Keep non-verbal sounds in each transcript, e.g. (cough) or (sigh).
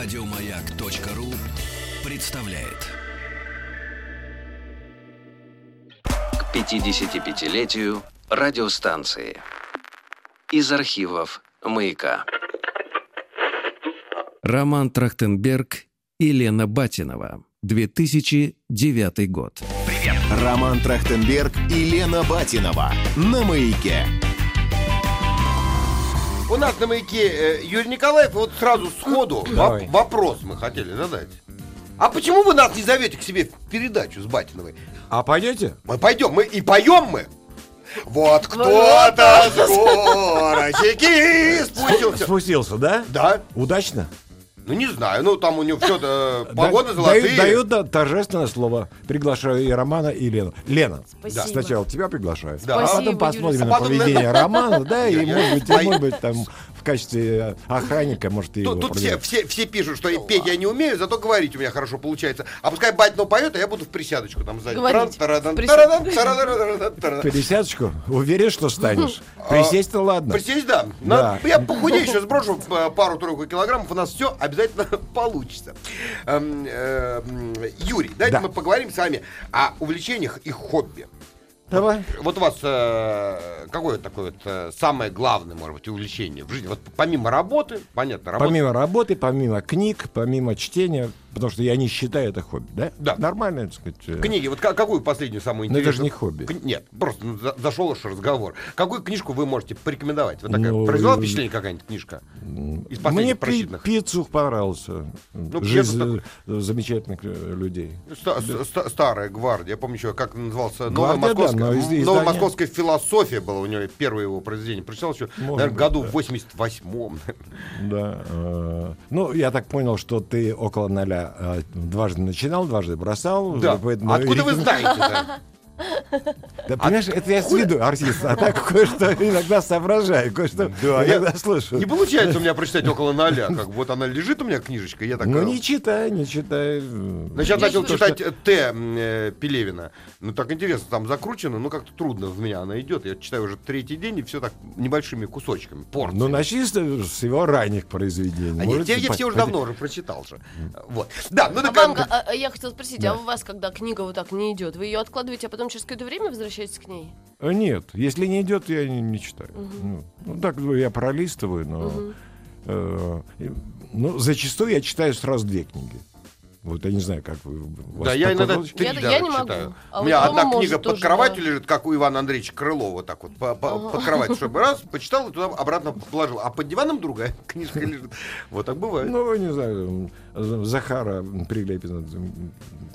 Радиомаяк.ру представляет. к 55-летию радиостанции. Из архивов «Маяка». Роман Трахтенберг и Лена Батинова. 2009 год. Роман Трахтенберг и Лена Батинова на маяке. У нас на маяке э, Юрий Николаев, вот сразу сходу воп- Давай. вопрос мы хотели задать. А почему вы нас не зовете к себе в передачу с Батиновой? А пойдете? Мы пойдем, мы и поем мы. Вот кто-то с горочки (laughs) спустился. Спустился, да? Да, Удачно? Ну не знаю, ну там у него все Да- (laughs) погоды дают, золотые. дают да, торжественное слово. Приглашаю и Романа, и Лену. Лена, Спасибо. сначала тебя приглашаю. Да. А Спасибо, потом посмотрим Юрий. на потом- поведение Романа, да, и может быть, может быть, там качестве охранника, может, и Тут, тут все, все, все пишут, что петь я не умею, зато говорить у меня хорошо получается. А пускай Батинов поет, а я буду в присядочку там сзади. Пересядочку? Уверен, что станешь? Присесть-то ладно. Присесть, да. Я похудею, сейчас сброшу э, пару-тройку килограммов, у нас все обязательно (laughs) получится. Эм, эм, Юрий, давайте Да. мы поговорим с вами о увлечениях и хобби. Давай. Вот у вас э, какое такое вот э, самое главное, может быть, увлечение в жизни? Вот помимо работы, понятно, работа. Помимо работы, помимо книг, помимо чтения, потому что я не считаю это хобби, да? Да. Нормально, так сказать. э, Книги, вот ка- какую последнюю самую Но это интересную? же не хобби. Нет, просто ну, за- зашел уж разговор. Какую книжку вы можете порекомендовать? Вот такая Ну, произвела э, впечатление какая-нибудь книжка? Из Мне прочитанных. пиццу понравился. Ну, Жизнь замечательных людей. Ста- ста- старая гвардия. Я помню еще, как назывался Гвардия, Новая да, московская, но из- м, издание- Новая московская философия была у него первое его произведение. Прочитал еще, Может наверное, быть, году да. в 88-м. (laughs) Да. э, Ну, я так понял, что ты около ноля э, дважды начинал, дважды бросал. Да. поэтому Откуда вы знаете-то? (laughs) Да, понимаешь, это я с виду артист, а так кое-что (laughs) иногда соображаю, кое-что Да, я- иногда слышу. Не получается у меня прочитать около ноля. Как вот она лежит у меня книжечка, я так... Ну, не читай, не читай. Ну, сейчас начал То, читать что- э, Т. э, Пелевина. Ну, так интересно, там закручено, ну, как-то трудно в меня она идет. Я читаю уже третий день, и все так небольшими кусочками, порциями. Ну, начни с с его ранних произведений. А нет, я все уже давно уже прочитал же. Вот. Да, ну А так... вам, а, а я хотела спросить, Да. а у вас, когда книга вот так не идет, вы ее откладываете, а потом через какое-то время возвращаетесь к ней? А, Нет, если не идет, я не, не читаю. Ну, ну, так ну, я пролистываю, но э, и- ну, зачастую я читаю сразу две книги. Вот я не знаю, как вы. Да, я иногда три Я- даже я не могу. читаю. А У меня одна книга под тоже, кроватью да. лежит, как у Ивана Андреевича Крылова, так вот, по- по- под кроватью, чтобы раз, почитал и туда обратно положил. А под диваном другая (laughs) книжка лежит. Вот так бывает. Ну, не знаю, м, Захара Прилепина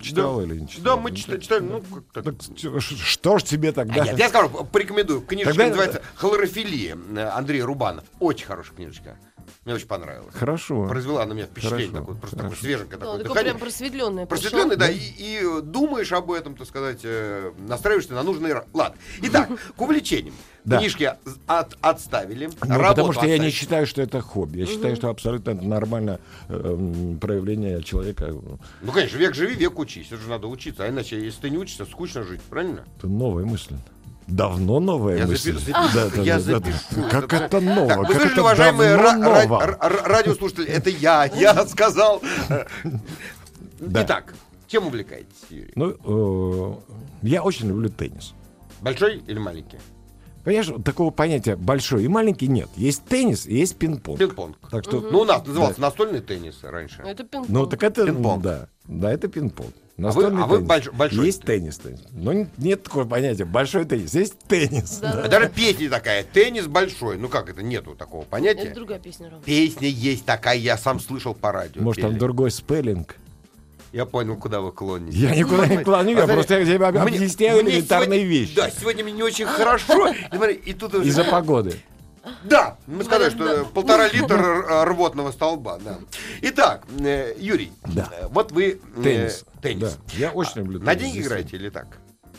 читал или не читал? Да, мы читали, читали, ну, как так. Что ж тебе тогда? А нет, я скажу, порекомендую. Книжечка Тогда- называется «Хлорофилия» э, Андрей Рубанов. Очень хорошая книжечка. Мне очень понравилась. Хорошо. Произвела на меня впечатление Хорошо, такое, просто хорошо. такое свеженькое Да, такое такое дыхание. прям просветленное. Просветленный, да, и, и э, думаешь об этом, так сказать, э, настраиваешься на нужный ра- лад. Итак, (laughs) к увлечениям. Да. Книжки от- отставили, Ну, потому что я не считаю, что это хобби. Я считаю, что абсолютно это нормальное э, проявление человека. Ну, конечно, век живи, век учись. Это же надо учиться. А иначе, если ты не учишься, скучно жить, правильно? Это новая мысль. Давно новая Я мысль. запи- Да, запишу, да, я да, да. запишу. Как это ново? Так, вы как слышали, уважаемые ра- ра- ново? ра- ра- радиослушатели, это я, я (laughs) сказал. Да. Итак, чем увлекаетесь, Юрий? Ну, э, я очень люблю теннис. Большой или маленький? Понимаешь, такого понятия большой и маленький нет. Есть теннис и есть пинг-понг. Пинг-понг. Так что, Ну, у нас назывался настольный теннис раньше. Это пинг ну так это, Пинг-понг. да, да, это пинг-понг. вы- Настольный а вы теннис. больш- большой Есть теннис, теннис. Но нет такого понятия большой теннис. Есть теннис. Да, да. да. Даже песня такая, теннис большой. Ну как это, нету такого понятия. Это другая песня, Ром. Песня есть такая, я сам слышал по радио. Может, там пели. другой спеллинг. Я понял, куда вы клоните. Я никуда не клоню, я А, просто тебе объясняю элементарные вещи. Да, сегодня мне не очень хорошо. Из-за погоды. Да, мы сказали, что полтора литра р- рвотного столба. Да. Итак, э, Юрий, Да. вот вы... э, Теннис. Теннис. Да, я очень люблю На теннис, деньги действительно. играете или так?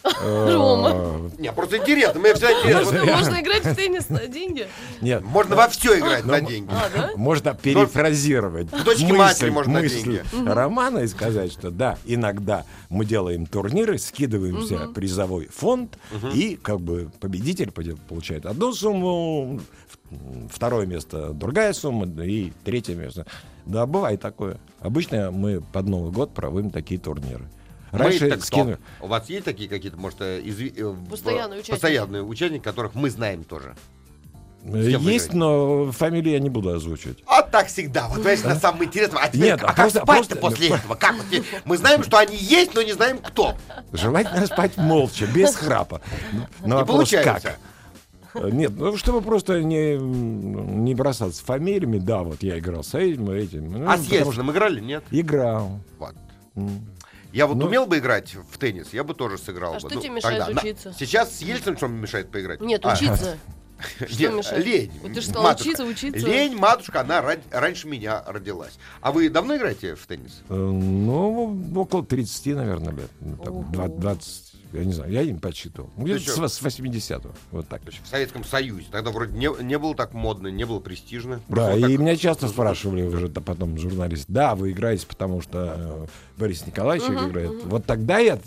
Рома. Не, просто интересно. Мне всегда интересно. Можно, играть в теннис на деньги? Нет, Можно во все играть Ну, на деньги. А, можно перефразировать к дочке матери можно на мысль Романа и сказать, что да, иногда мы делаем турниры, скидываемся призовой фонд, и как бы победитель получает одну сумму, второе место другая сумма, и третье место. Да, бывает такое. Обычно мы под Новый год проводим такие турниры. Мы, так кто? скину- У вас есть такие какие-то, может, э, изви- э, Постоянные участники. постоянные участники, которых мы знаем тоже? Есть, но фамилии я не буду озвучивать. А так всегда. Вот, понимаешь, на самом интересном. А теперь, Нет, а а как просто- спать-то просто- после этого? Как? Вот Мы знаем, что они есть, но не знаем, кто. Желательно спать молча, без храпа. Но Не вопрос получается. как? Э, Нет, ну чтобы просто не, не бросаться фамилиями, да, вот я играл с этим, этим. Ну, А с потому что играли? Нет. Играл. Вот. М. Я вот Ну- умел бы играть в теннис, я бы тоже сыграл А бы. что Ну, тебе мешает тогда. На- учиться? Сейчас с Ельциным что мне мешает поиграть? Нет, А, учиться. (laughs) Что нет, мешает? Лень. Вот ты же матушка. учиться, учиться. Лень, матушка, она ран- раньше меня родилась. А вы давно играете в теннис? Э, Ну, около 30, наверное, лет. Ну, там, Ого. два- 20, я не знаю, я не подсчитывал. Где-то с, с 80-го, вот так. В Советском Союзе. Тогда вроде не, не было так модно, не было престижно. Да, Просто и вот так- меня часто спрашивали уже да, потом журналисты, да, вы играете, потому что э, Борис Николаевич играет. Вот тогда я,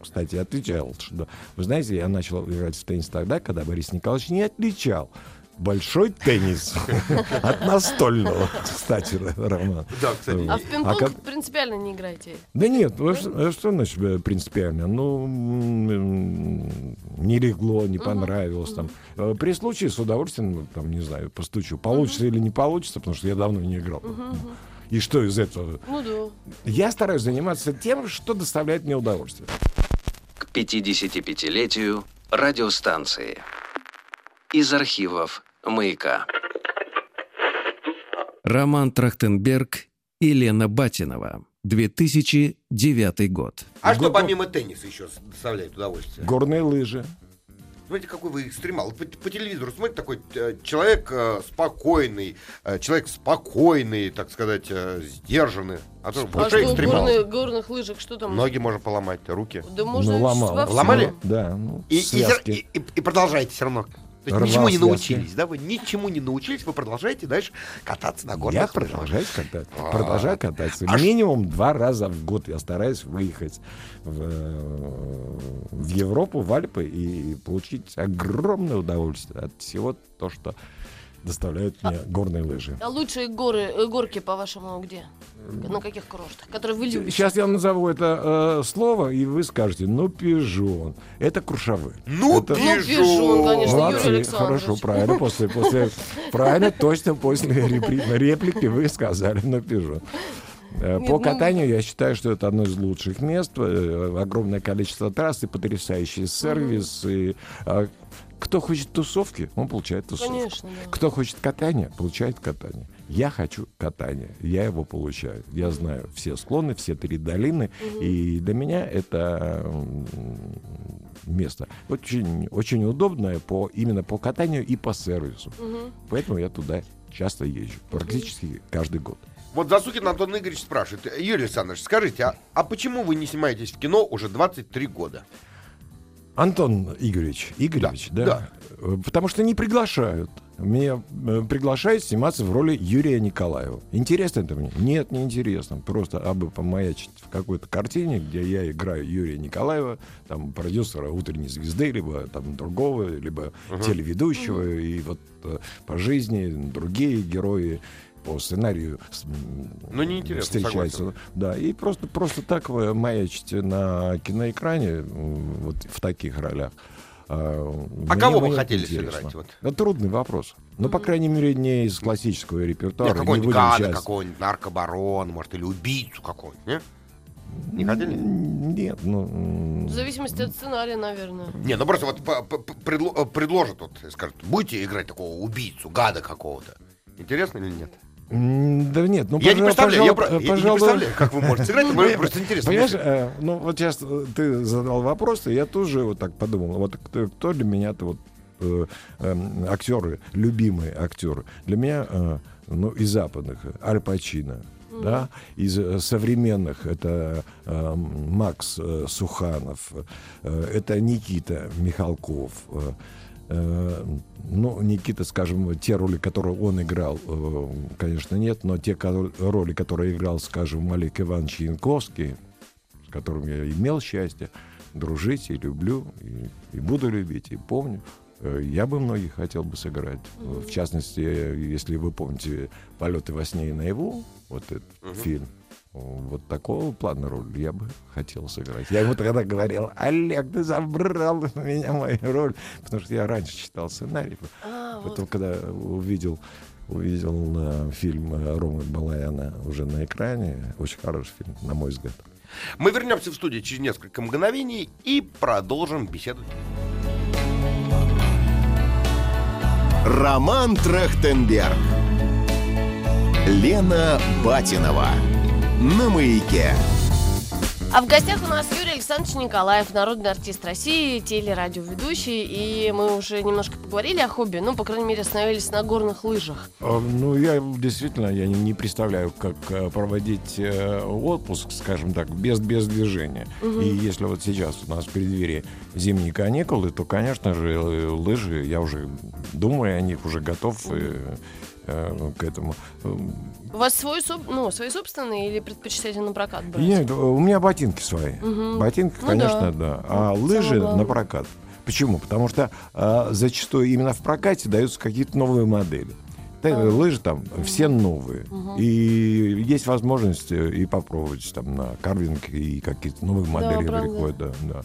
кстати, отвечал, что, вы знаете, я начал играть в теннис тогда, когда Борис Николаевич не отличал большой теннис (laughs) от настольного, кстати, Роман. Да, кстати. А в пинг-понг как- принципиально не играете? Да нет, ну, что, а что значит э, принципиально? Ну, не легло, не понравилось. Там. Э, При случае с удовольствием, там, не знаю, постучу. Получится или не получится, потому что я давно не играл. И что из этого? Ну да. Я стараюсь заниматься тем, что доставляет мне удовольствие. К 55-летию радиостанции. Из архивов «Маяка». Роман Трахтенберг и Лена Батинова. 2009 год. А что помимо тенниса еще доставляет удовольствие? Горные лыжи. Смотрите, какой вы экстремал. По, по телевизору смотрите, такой э, человек э, спокойный, э, человек спокойный, так сказать, э, сдержанный. А то А что, экстремал. горных, горных лыжах что там? Ноги можно поломать, руки. Да можно ну, ломал. Ломали? Да, ну, И, и, и- и- и продолжаете все равно. То есть Рвал ничему не научились, да? Вы ничему не научились, вы продолжааете дальше кататься на горных Я лыжах. продолжаю кататься. А. Продолжаю кататься. А ш- Минимум два раза в год я стараюсь выехать в, э, в Европу, в Альпы и получить огромное удовольствие от всего то, что доставляют мне горные лыжи. А лучшие горы, э, горки, по-вашему, где? На каких курортах? Которые вы любите? Сейчас я назову это э, слово, и вы скажете, ну, пижон. Это Куршавы. Ну, Это- Ну, пижон, конечно, Юрий Молодцы, Александрович. хорошо, правильно. После, после, правильно, точно после реплики вы сказали, ну, пижон. Э, Нет, По ну- катанию я считаю, что это одно из лучших мест. Э, Огромное количество трасс и потрясающий сервис. И, а, кто хочет тусовки, он получает тусовку. Конечно, да. Кто хочет катания, получает катание. Я хочу катания, я его получаю. Я знаю все склоны, все три долины, и для меня это место очень, очень удобное по, именно по катанию и по сервису. Поэтому я туда часто езжу, практически каждый год. Вот Засукин Антон Игоревич спрашивает. Юрий Александрович, скажите, а, а почему вы не снимаетесь в кино уже 23 года? Антон Игоревич, Игоревич, Да, да, Э, Потому что не приглашают. Меня э, приглашают сниматься в роли Юрия Николаева. Интересно это мне? Нет, не интересно. Просто абы помаячить в какой-то картине, где я играю Юрия Николаева, там продюсера «Утренней звезды», либо там другого, либо телеведущего, и вот э, по жизни другие герои по сценарию Ну, неинтересно, встречаются. согласен. Да, и просто, просто так вы маячите на киноэкране вот в таких ролях. А, мне- кого вы хотели интересно. сыграть, вот? Это трудный вопрос. Но, по крайней мере, не из классического репертуара. Нет, не какой-нибудь гада, сейчас- какого-нибудь наркобарон, может, или убийцу какого-нибудь, не? Не хотели? Нет, ну... В зависимости от сценария, наверное. Не, ну просто вот по- по- по- предло- э, предложат, вот, скажут, будете играть такого убийцу, гада какого-то. Интересно или нет? Да нет, ну, я не пожа- представляю, я, пожалуй, я не пожалуй, представляю, как вы можете сыграть, но мне просто интересно. Понимаешь, э, ну вот сейчас э, ты задал вопрос, и я тоже вот так подумал. Вот кто, кто для меня-то вот э, эм, актеры, любимые актеры? Для меня, э, ну, из западных, э, Аль Пачино. да, из э, современных это э, Макс э, Суханов, э, это Никита Михалков, э, э, ну, Никита, скажем, те роли, которые он играл, э, конечно, нет, но те роли, которые играл, скажем, Олег Иванович Янковский, с которым я имел счастье дружить и люблю, и, и буду любить, и помню. Э, Я бы многих хотел бы сыграть. Э, В частности, э, если вы помните «Полеты во сне и наяву», вот этот фильм, э, вот такого плана роль я бы хотел сыграть. Я ему тогда говорил, Олег, ты забрал у меня мою роль, потому что я раньше читал сценарий. А, вот. Потом, когда увидел, увидел э, фильм э, Ромы Балаяна уже на экране, очень хороший фильм, на мой взгляд. Мы вернемся в студию через несколько мгновений и продолжим беседовать. Роман Трахтенберг. Лена Батинова. На маяке. А в гостях у нас Юрий Александрович Николаев, народный артист России, телерадиоведущий. И мы уже немножко поговорили о хобби, ну, по крайней мере, остановились на горных лыжах. А, Ну, я действительно я не, не представляю, как э, проводить э, отпуск, скажем так, без, без движения. И если вот сейчас у нас в преддверии зимние каникулы, то, конечно же, э, лыжи, я уже думаю о них, уже готов э, э, к этому. У вас свой, ну, свои собственные или предпочитаете на прокат брать? Нет, у меня ботинки свои. Мгм. Ботинки, Ну конечно, да. да. А Ну, лыжи на прокат. Почему? Потому что а, зачастую именно в прокате даются какие-то новые модели. Да. Лыжи там все новые. И есть возможность э, и попробовать там на карвинг и какие-то новые модели правда. приходят. Да, да.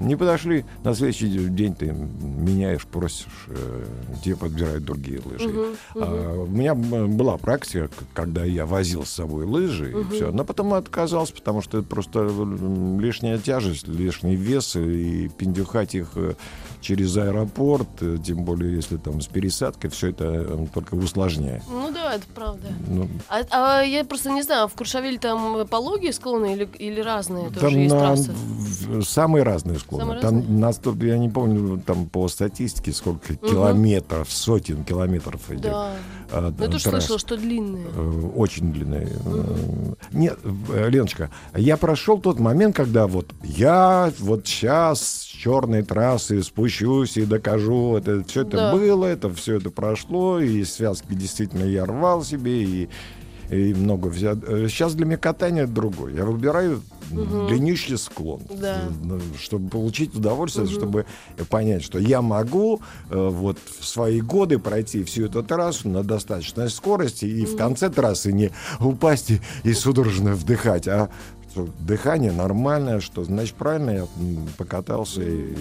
Не подошли, на следующий день ты меняешь, просишь, э, тебе подбирают другие лыжи. А, у меня была практика, когда я возил с собой лыжи, и все. Но потом отказался, потому что это просто м, лишняя тяжесть, лишний вес, и пиндюхать их э, через аэропорт, э, тем более если там с пересадкой, все это э, только усложняет. Ну да, это правда. Ну, А, а я просто не знаю, в Куршавеле там пологие склоны или, или разные тоже Там есть на- трассы? самые разные склоны. Самые там разные? на сто- я не помню там по статистике сколько километров, сотен километров этих Да. а, Ну, я тоже слышала, что длинные. Э, Очень длинные. Э, Нет, э, Леночка, я прошел тот момент, когда вот я вот сейчас черной трассы спущусь и докажу, это все это Да. было, это все это прошло, и связки действительно я рвал себе, и, и много взял. Сейчас для меня катание другое. Я выбираю длиннющий склон, Да. э, ну, чтобы получить удовольствие, чтобы понять, что я могу э, вот в свои годы пройти всю эту трассу на достаточной скорости и в конце трассы не упасть и, и судорожно вдыхать, а дыхание нормальное, что значит правильно я покатался и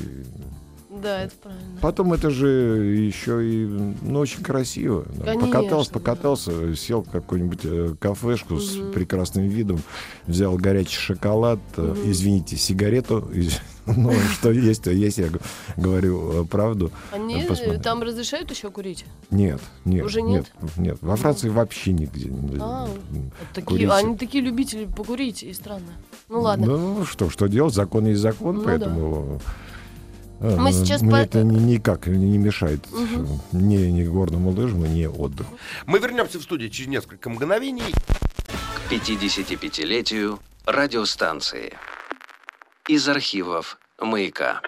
Да, это правильно. Потом это же еще и ну, очень красиво. Конечно, покатался, да. покатался, сел в какую-нибудь э, кафешку с прекрасным видом, взял горячий шоколад, э, извините, сигарету. (laughs) Ну, что есть, то есть, я говорю э, правду. Они Посмотрим. там разрешают еще курить? Нет, нет. Уже нет? Нет, Во Франции вообще нигде не А, такие, курить. они такие любители покурить, и странно. Ну ладно. Ну что, что делать? Закон есть закон, Ну поэтому... э, Мы сейчас мне по- это ни- никак не мешает э, ни, ни горному лыжам, ни отдыху. Мы вернемся в студию через несколько мгновений. К 55-летию радиостанции. Из архивов «Маяка».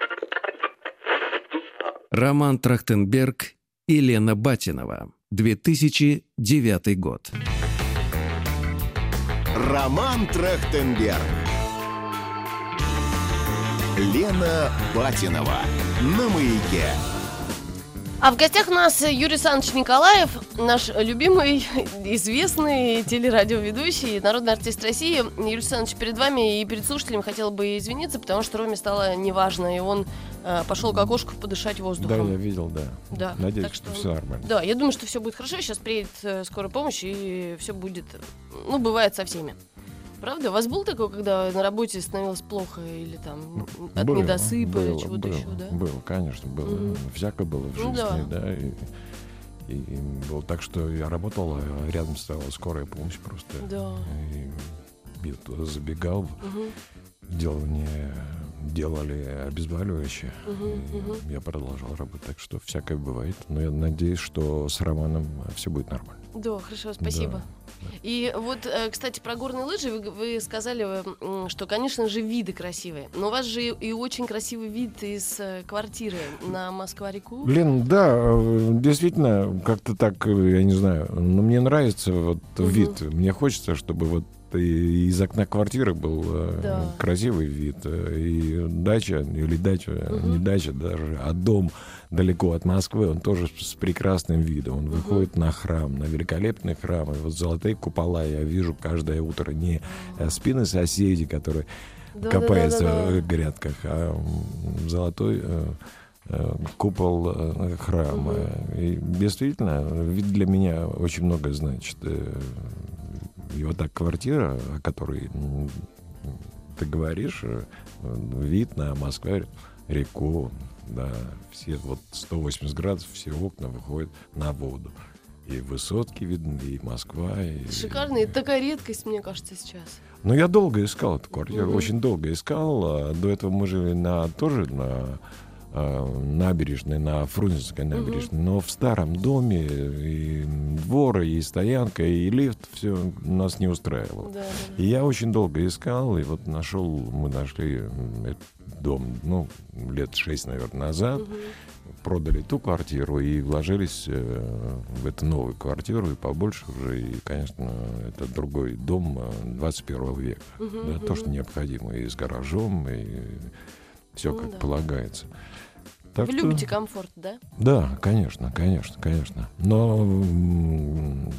Роман Трахтенберг и Лена Батинова. 2009 год. Роман Трахтенберг. Лена Батинова. На маяке. А в гостях у нас Юрий Александрович Николаев, наш любимый, известный телерадиоведущий, народный артист России. Юрий Александрович, перед вами и перед слушателями хотел бы извиниться, потому что Роме стало неважно, и он э, пошел к окошку подышать Да, воздухом. я видел, да. Да, Надеюсь, так что что- все нормально. Да, я думаю, что все будет хорошо. Сейчас приедет э, скорая помощь, и все будет. Ну, бывает со всеми. Правда? У вас был такое, когда на работе становилось плохо или там от Было, недосыпа или было, чего-то было, еще, да? Было, конечно, было. Мгм. Всяко было в Ну жизни, да. да. и, и- и было так, что я работал, а рядом стояла скорая помощь просто. Да. И я туда забегал, Мгм. делал мне, делали обезболивающее. Мгм, и мгм. Я продолжал работать, так что всякое бывает. Но я надеюсь, что с Романом все будет нормально. Да, хорошо, спасибо. И вот, э, кстати, про горные лыжи вы, вы сказали, что, конечно же, виды красивые. Но у вас же и очень красивый вид из э, квартиры на Москва-реку. Блин, да, э, действительно, как-то так, я не знаю, но мне нравится вот Мгм. вид. Мне хочется, чтобы вот и из окна квартиры был э, Да. красивый вид. э, И дача, или дача, Мгм. не дача даже, а дом далеко от Москвы, он тоже с прекрасным видом. Он выходит на храм, на великолепный храм. И вот золотые купола я вижу каждое утро. Не э, спины соседей, которые Да, копается да, да, да, да. в грядках, а золотой купол храма. И действительно, вид для меня очень много значит. И вот так квартира, о которой ты говоришь, э, вид на Москву, реку, да, все вот 180 градусов, все окна выходят на воду. И высотки видны, и Москва. И... Шикарно. Это такая редкость, мне кажется, сейчас. Ну, я долго искал эту квартиру, Мгм. очень долго искал. А До этого мы жили на, тоже на набережной, на Фрунзенской набережной, но в старом доме и двор, и стоянка, и лифт, все нас не устраивало. Да, да, И я очень долго искал, и вот нашел, мы нашли этот дом, ну, лет шесть, наверное, назад. Мгм. Продали ту квартиру и вложились э, в эту новую квартиру, и побольше уже, и, конечно, это другой дом э, 21 века. Мгм, Да, то, что необходимо, и с гаражом, и все Ну как да. полагается. Так Вы что- любите комфорт, да? Да, конечно, конечно, конечно. Но, ну,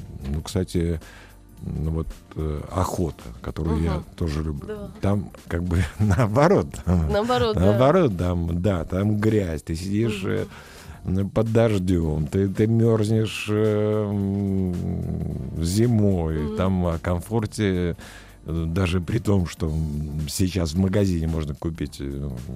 кстати, ну, вот э, охота, которую я Ага. тоже люблю. Да. Там как бы (laughs) наоборот. Наоборот, да. Наоборот, там, да, там грязь. Ты сидишь м, под дождем, ты, ты мерзнешь э, зимой. Мгм. Там о комфорте, даже при том, что сейчас в магазине можно купить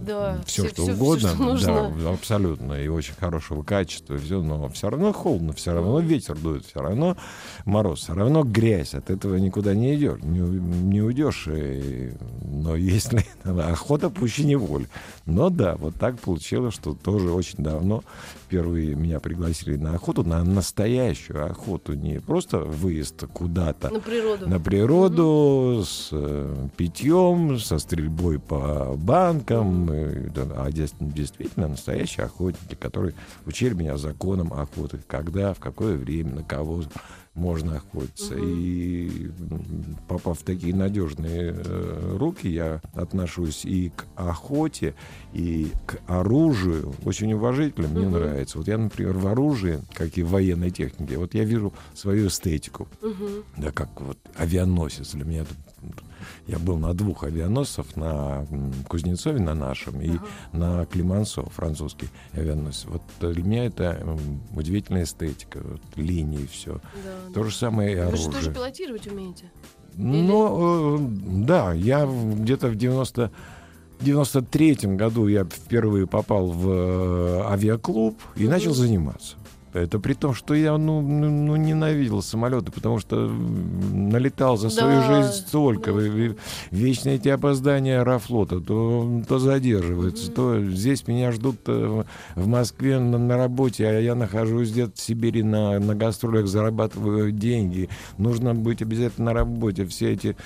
Да, все, всё- что всё, угодно. что нужно. Да, абсолютно. И очень хорошего качества. Все, но все равно холодно, все равно ветер дует, все равно мороз, все равно грязь. От этого никуда не идешь, не, не уйдешь. И- но если (laughs) охота пуще неволь. Но да, вот так получилось, что тоже очень давно впервые меня пригласили на охоту, на настоящую охоту, не просто выезд куда-то, На природу. на природу с э, питьем, со стрельбой по банкам, э, да, а дес- действительно настоящие охотники, которые учили меня законам охоты, когда, в какое время, на кого можно охотиться. И попав в такие надежные э, руки, я отношусь и к охоте, и к оружию очень уважительно, мне Мгм. нравится. Вот я, например, в оружии, как и в военной технике, вот я вижу свою эстетику. Мгм. Да, как вот авианосец для меня. это- Я был на двух авианосцев, на Кузнецове, на нашем, и на Климансо, французский авианосец. Вот для меня это удивительная эстетика, вот, линии, все. Да, То же самое и Вы же тоже оружие. пилотировать умеете? Ну, э, да, я где-то в 90 93 году я впервые попал в э, авиаклуб и начал заниматься. Это при том, что я ну, ну, ну, ненавидел самолеты, потому что налетал за свою Да, жизнь столько. да. Вечные эти опоздания аэрофлота, то, то задерживается, то здесь меня ждут э, в Москве на, на работе, а я нахожусь где-то в Сибири на, на гастролях, зарабатываю деньги. Нужно быть обязательно на работе. Все эти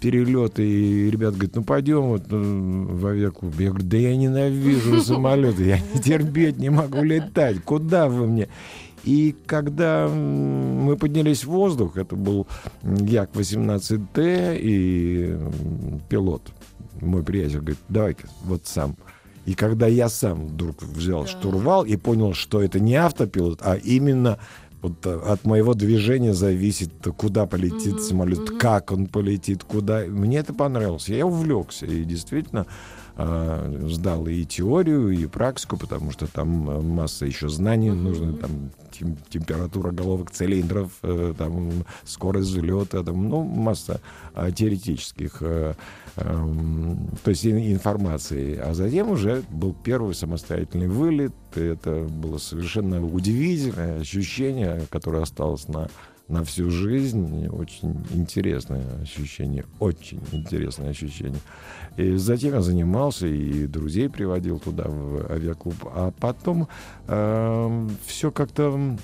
перелеты, и ребята говорят, ну пойдем вот э, в авиаклуб. Я говорю, да я ненавижу (laughs) самолеты, я не терпеть не могу летать. Куда вы мне? И когда мы поднялись в воздух, это был Як-18Т, и пилот, мой приятель, говорит, давай-ка вот сам. И когда я сам вдруг взял Да. штурвал и понял, что это не автопилот, а именно вот э, от моего движения зависит, куда полетит Мгм, самолет, как он полетит, куда. Мне это понравилось. Я увлекся. И действительно э, сдал и теорию, и практику, потому что там э, масса еще знаний нужно, там тем- температура головок цилиндров, э, там скорость взлета, там, ну, масса э, теоретических э, эм, то есть ин- информации. А затем уже был первый самостоятельный вылет. Это было совершенно удивительное ощущение, которое осталось на, на всю жизнь. Очень интересное ощущение. Очень интересное ощущение. И затем я занимался и друзей приводил туда, в авиаклуб. А потом все как-то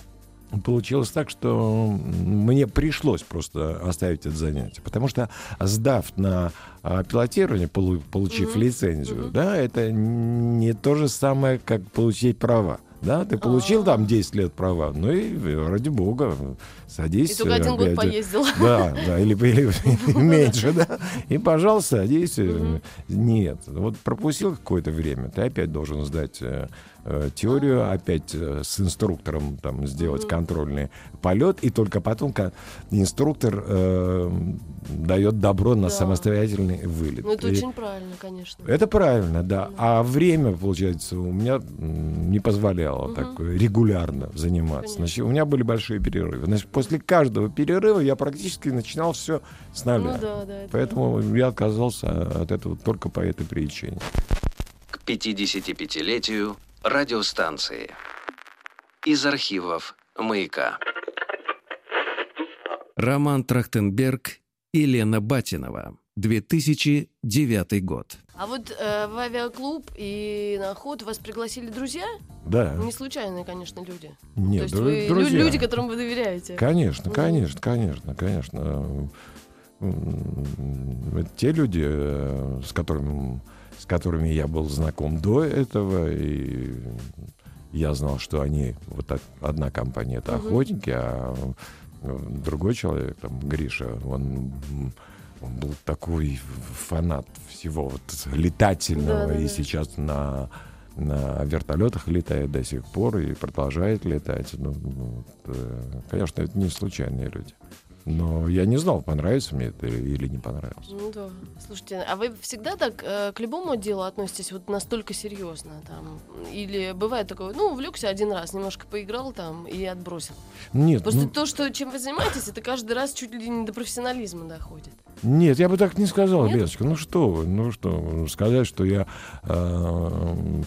получилось так, что мне пришлось просто оставить это занятие. Потому что, сдав на а, пилотирование, полу- получив лицензию, да, это не то же самое, как получить права. Да, ты получил там 10 лет права, ну и э, ради бога, садись. И только один год поездил. Да, да, или, (laughs) или меньше, да. И, пожалуйста, садись. Нет, вот пропустил какое-то время, ты опять должен сдать э, теорию, опять э, с инструктором там сделать контрольный полет, и только потом ка- инструктор э, дает добро на Да. самостоятельный вылет. Ну, это И- очень правильно, конечно. это правильно, да. А время, получается, у меня не позволяло так регулярно заниматься. Конечно. Значит, у меня были большие перерывы. Значит, после каждого перерыва я практически начинал все с нуля. Ну да, да. это Поэтому я отказался от этого только по этой причине. К 55-летию радиостанции. Из архивов «Маяка». Роман Трахтенберг и Лена Батинова. 2009 год. А вот э, в авиаклуб и на охоту вас пригласили друзья? Да. Не случайные, конечно, люди. Нет, То есть дру- вы друзья. люди, которым вы доверяете. Конечно, Мгм. конечно, конечно, конечно. М, Это те люди, э, с которыми, с которыми я был знаком до этого, и я знал, что они, вот так, одна компания это охотники, а э, другой человек, там, Гриша, он, он был такой фанат всего вот летательного, Да-да-да. и сейчас на на вертолетах летает до сих пор и продолжает летать. Ну, вот, э, конечно, это не случайные люди. Но я не знал, понравится мне это или не понравится. Ну да. Слушайте, а вы всегда так э, к любому делу относитесь вот настолько серьезно там? Или бывает такое, ну, увлекся один раз, немножко поиграл там и отбросил? Нет, Просто ну, то, что, чем вы занимаетесь, это каждый раз чуть ли не до профессионализма доходит. нет, я бы так не сказал, Нет? Ну что вы, ну что, сказать, что я э,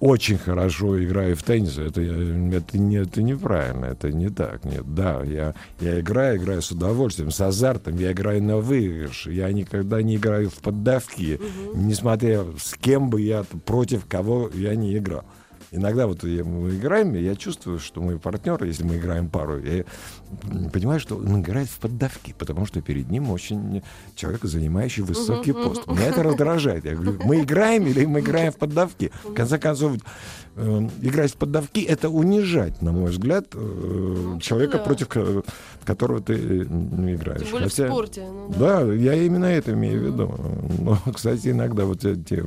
очень хорошо играю в теннис, это, это, не, это неправильно, это не так. Нет, да, я, я играю, играю с удовольствием, с азартом, я играю на выигрыш, я никогда не играю в поддавки, несмотря с кем бы я, против кого я не играл. Иногда вот я- мы играем, и я чувствую, что мой партнер, если мы играем пару, я понимаю, что он играет в поддавки, потому что перед ним очень человек, занимающий высокий пост. Меня это раздражает. Я говорю, мы играем или мы играем в поддавки? В конце концов, играть в поддавки — это унижать, на мой взгляд, э, человека, да. против ко- которого ты э, играешь. Тем более Хотя- в спорте. Ну, да. да, я именно это имею в виду. Но, (laughs) кстати, иногда вот те, э,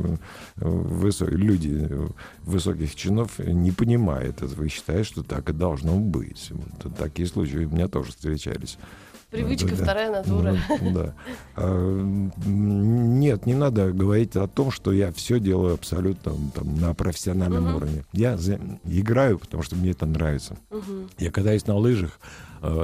высо- люди высоких чинов не понимают этого и считают, что так и должно быть. Вот такие случаи у меня тоже встречались. Привычка, Да, вторая натура. Ну, да. (laughs) А, Нет, не надо говорить о том, что я все делаю абсолютно там, на профессиональном Мгм. уровне. Я за- играю, потому что мне это нравится. Мгм. Я катаюсь на лыжах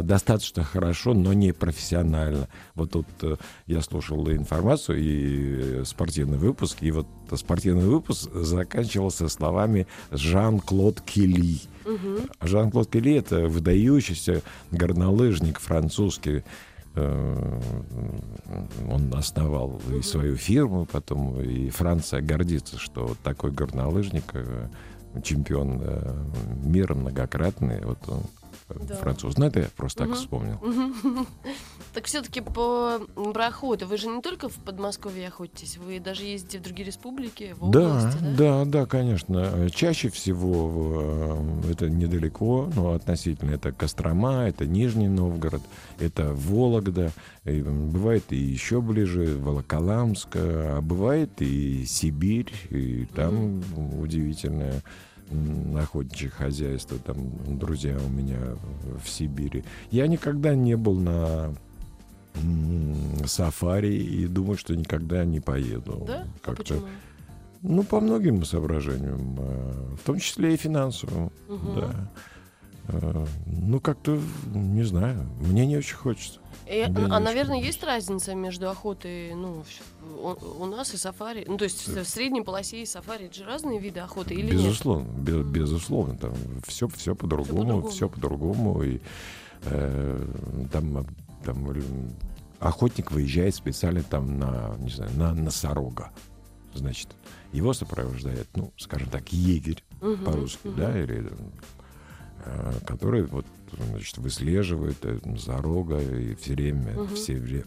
достаточно хорошо, но не профессионально. Вот тут э, я слушал информацию и э, спортивный выпуск, и вот спортивный выпуск заканчивался словами Жан-Клод Келли. Жан-Клод Келли — это выдающийся горнолыжник французский, Э, Он основал и свою фирму, потом и Франция гордится, что вот такой горнолыжник, э, чемпион э, мира многократный, вот он э, Да. француз. Ну, это я просто так вспомнил. (laughs) Так все-таки по м, про охоту. Вы же не только в Подмосковье охотитесь, вы даже ездите в другие республики, в Да, области, да? да, да, конечно. Э, Чаще всего э, это недалеко, но относительно это Кострома, это Нижний Новгород, это Вологда, и, бывает и еще ближе Волоколамск, а бывает и Сибирь, и там удивительное охотничье хозяйство, там друзья у меня в Сибири. Я никогда не был на сафари и думаю, что никогда не поеду. Да? А Как-то почему? ну, по многим соображениям, э, в том числе и финансовым, Мгм. да. Э, Ну, как-то, не знаю, мне не очень хочется. И, Да, а, не наверное, очень есть разница между охотой, ну, у, у нас и сафари? Ну, то есть в средней полосе и сафари это же разные виды охоты или нет? безусловно, бе- безусловно, там все, все по-другому, все по-другому, и э, там, э, там э, охотник выезжает специально там на, не знаю, на носорога, значит, его сопровождает, ну, скажем так, егерь Мгм, по-русски, мгм. да, или э, который вот значит, выслеживает э, Зарога и все время, все, вре-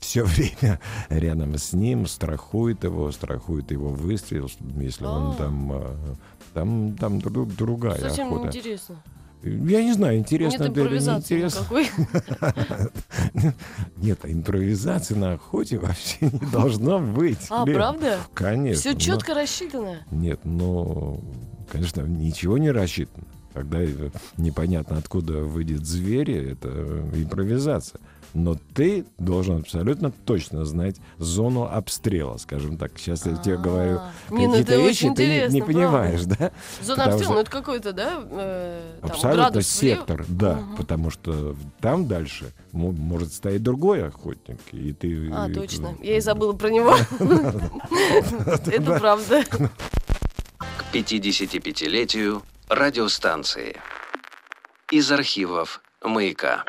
все (laughs) время рядом с ним, страхует его, страхует его выстрел, если он А. там... э, Там, там дру- другая Совсем охота. интересно. Я не знаю, интересно Нет это или не интересно. (laughs) Нет, импровизации на охоте вообще не должно быть. А, Лен. правда? Конечно. Все но- четко рассчитано. Нет, ну, конечно, ничего не рассчитано. Когда э, непонятно откуда выйдет зверь, это э, импровизация. Но ты должен абсолютно точно знать зону обстрела, скажем так. Сейчас я тебе говорю А, ну какие-то это вещи, ты не- понимаешь, да? Зона обстрела, ну это какой-то, да? э, Абсолютно сектор, да, потому что там дальше мо- может стоять другой охотник, и ты... А, точно. Я и забыла про него. (laughs) Это правда. К 55-летию радиостанции. Из архивов «Маяка».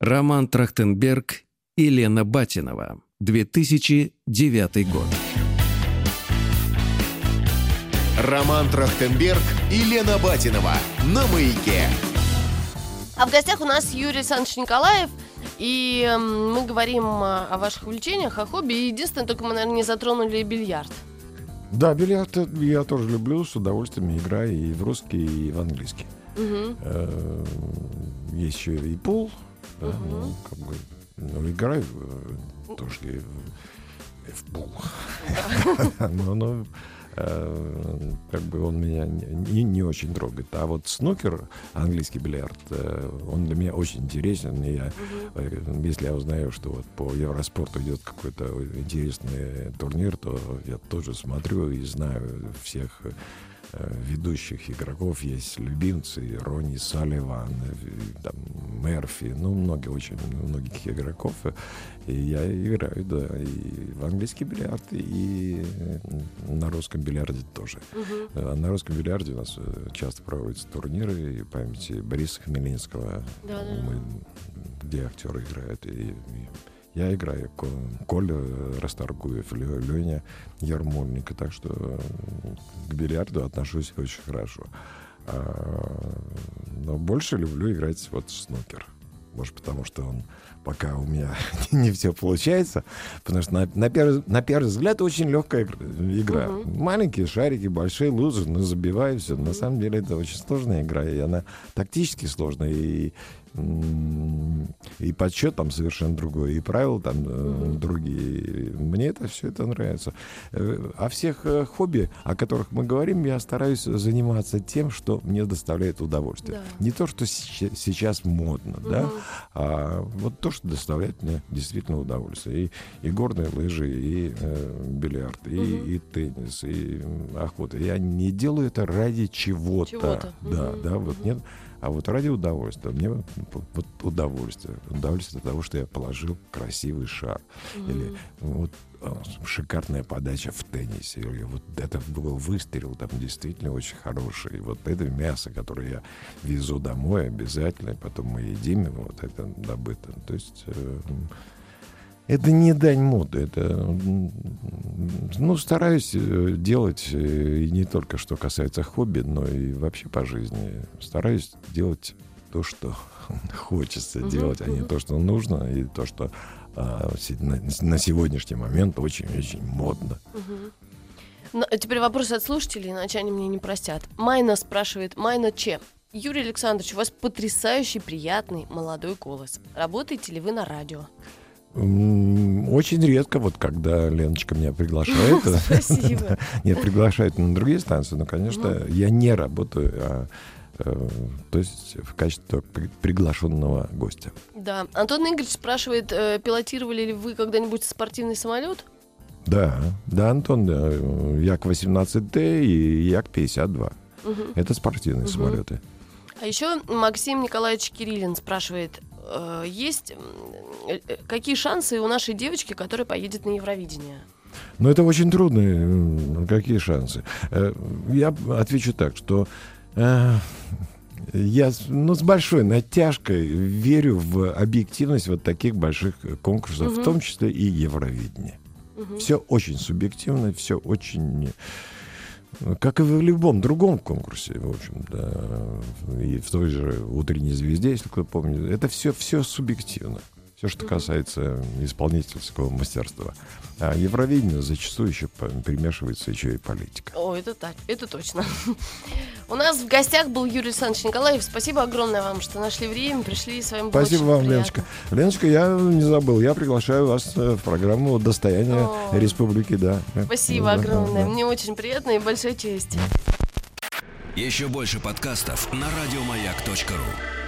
Роман Трахтенберг и Лена Батинова. 2009 год. Роман Трахтенберг и Лена Батинова на маяке. А в гостях у нас Юрий Александрович Николаев. И м, мы говорим а, о ваших увлечениях, о хобби. И Единственное, только мы, наверное, не затронули бильярд. Да, бильярд я тоже люблю, с удовольствием играю и в русский, и в английский. Э, Есть еще и пул, да, Мгм. ну, как бы, ну, играю э, тоже и в, пул. Но, но, э, как бы он меня не, не- очень трогает. А вот снукер, английский бильярд, э, он для меня очень интересен. И я, э, если я узнаю, что вот по Евроспорту идет какой-то интересный турнир, то я тоже смотрю и знаю всех э, ведущих игроков. Есть любимцы, Ронни Салливан, э, там, Мерфи, ну, много, очень многих игроков. И я играю, да, и в английский бильярд, и э, на русском бильярде тоже. Мгм. А на русском бильярде у нас э, часто проводятся турниры и памяти Бориса Хмельницкого, Да-да. мы- где актеры играют. И, и я играю, Ко- Коля Расторгуев, Лё- Леня Ермольник. Так что э, к бильярду отношусь очень хорошо. А, но больше люблю играть вот в снукер. Может, потому что он пока у меня (laughs) не все получается. Потому что на, на первый, на первый взгляд очень легкая игр- игра. Мгм. Маленькие шарики, большие лузы, ну, забиваю все. На самом деле это очень сложная игра, и она тактически сложная, и, и подсчет там совершенно другой, и правила там э, другие. Мне это все это нравится. Э, О всех э, хобби, о которых мы говорим, я стараюсь заниматься тем, что мне доставляет удовольствие. Да. Не то, что сейчас модно, да, Мгм. а вот то, что доставляет мне действительно удовольствие. И, и горные лыжи, и э, бильярд, и, и теннис, и охота. Я не делаю это ради чего-то. Чего-то. Да, Мгм. да, вот нет. А вот ради удовольствия. Мне вот, удовольствие. Удовольствие от того, что я положил красивый шар. Или вот а, шикарная подача в теннисе. Или вот это был выстрел там действительно очень хороший. И вот это мясо, которое я везу домой обязательно, и потом мы едим его, вот это добыто. То есть э, это не дань моды, это, ну, стараюсь э, делать, э, и не только что касается хобби, но и вообще по жизни. Стараюсь делать то, что (laughs) хочется Мгм, делать, а не то, что нужно, и то, что а, на, на сегодняшний момент очень-очень модно. А теперь вопрос от слушателей, иначе они мне не простят. Майна спрашивает, Майна Че. Юрий Александрович, у вас потрясающий, приятный, молодой голос. Работаете ли вы на радио? Очень редко, вот когда Леночка меня приглашает, (laughs) Спасибо. (laughs) Нет, приглашают на другие станции, но, конечно, я не работаю, а, э, то есть в качестве приглашенного гостя. Да. Антон Игоревич спрашивает, э, пилотировали ли вы когда-нибудь спортивный самолет? Да, да, Антон, да, э, Як-18Т и Як-52. Мгм. Это спортивные самолеты. А еще Максим Николаевич Кириллин спрашивает, есть м, э, э, какие шансы у нашей девочки, которая поедет на Евровидение? Но это очень трудно. Какие шансы? Э, Я отвечу так, что э, я ну, с большой натяжкой верю в объективность вот таких больших э, конкурсов, Мгм. в том числе и Евровидение. Мгм. Все очень субъективно, все очень Как и в любом другом конкурсе, в общем, да, и в той же «Утренней звезде», если кто помнит, это все, все субъективно. Все, что касается исполнительского мастерства. А Евровидение зачастую еще примешивается еще и политика. О, это так, это точно. У нас в гостях был Юрий Александрович Николаев. Спасибо огромное вам, что нашли время, пришли с вами. Спасибо вам, приятно. Леночка. Леночка, я не забыл, я приглашаю вас э, в программу «Достояние О. республики», да. Спасибо Да, да, огромное. да. Мне очень приятно и большая честь. Еще больше подкастов на радиомаяк.ру.